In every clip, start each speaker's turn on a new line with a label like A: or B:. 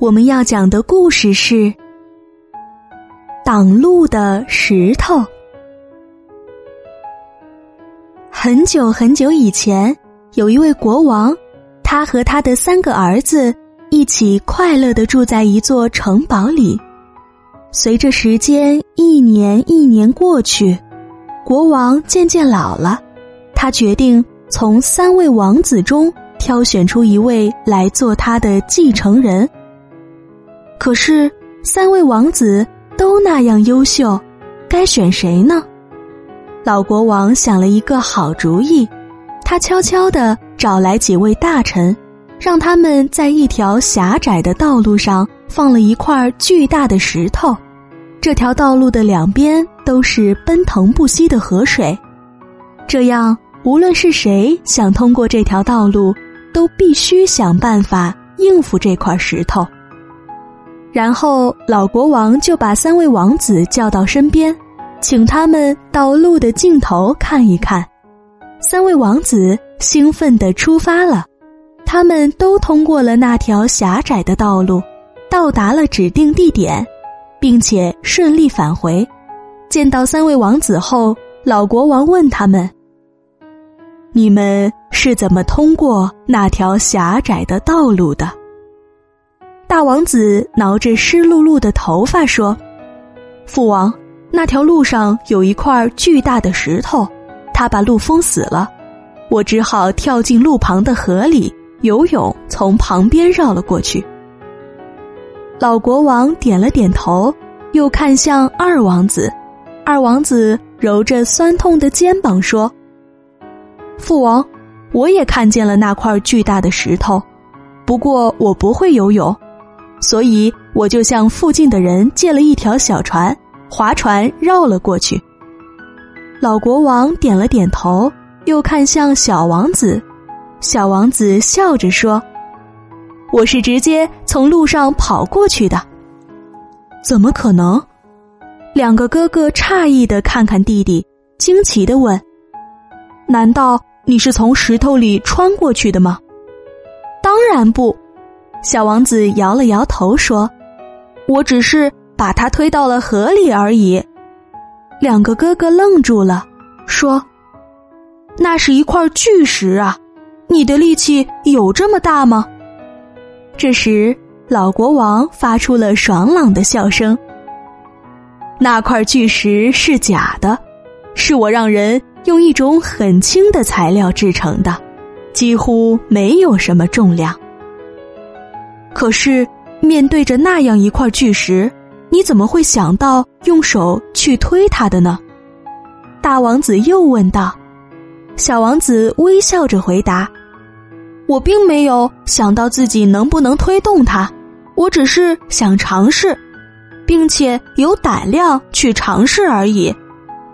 A: 我们要讲的故事是挡路的石头。很久很久以前，有一位国王，他和他的三个儿子一起快乐的住在一座城堡里。随着时间一年一年过去，国王渐渐老了，他决定从三位王子中。挑选出一位来做他的继承人。可是三位王子都那样优秀，该选谁呢？老国王想了一个好主意，他悄悄地找来几位大臣，让他们在一条狭窄的道路上放了一块巨大的石头。这条道路的两边都是奔腾不息的河水，这样无论是谁想通过这条道路。都必须想办法应付这块石头。然后老国王就把三位王子叫到身边，请他们到路的尽头看一看。三位王子兴奋地出发了，他们都通过了那条狭窄的道路，到达了指定地点，并且顺利返回。见到三位王子后，老国王问他们：“你们？”是怎么通过那条狭窄的道路的？大王子挠着湿漉漉的头发说：“父王，那条路上有一块巨大的石头，它把路封死了，我只好跳进路旁的河里游泳，从旁边绕了过去。”老国王点了点头，又看向二王子，二王子揉着酸痛的肩膀说：“父王。”我也看见了那块巨大的石头，不过我不会游泳，所以我就向附近的人借了一条小船，划船绕了过去。老国王点了点头，又看向小王子，小王子笑着说：“我是直接从路上跑过去的。”怎么可能？两个哥哥诧异的看看弟弟，惊奇的问：“难道？”你是从石头里穿过去的吗？当然不，小王子摇了摇头说：“我只是把它推到了河里而已。”两个哥哥愣住了，说：“那是一块巨石啊！你的力气有这么大吗？”这时，老国王发出了爽朗的笑声：“那块巨石是假的，是我让人。”用一种很轻的材料制成的，几乎没有什么重量。可是面对着那样一块巨石，你怎么会想到用手去推它的呢？大王子又问道。小王子微笑着回答：“我并没有想到自己能不能推动它，我只是想尝试，并且有胆量去尝试而已。”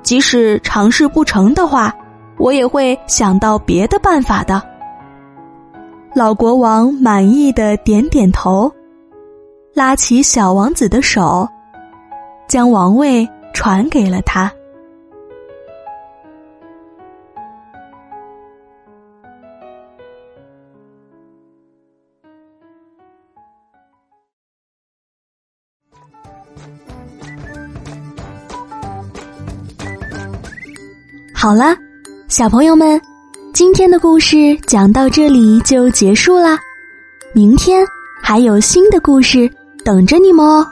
A: 即使尝试不成的话，我也会想到别的办法的。老国王满意的点点头，拉起小王子的手，将王位传给了他。好了，小朋友们，今天的故事讲到这里就结束啦。明天还有新的故事等着你们哦。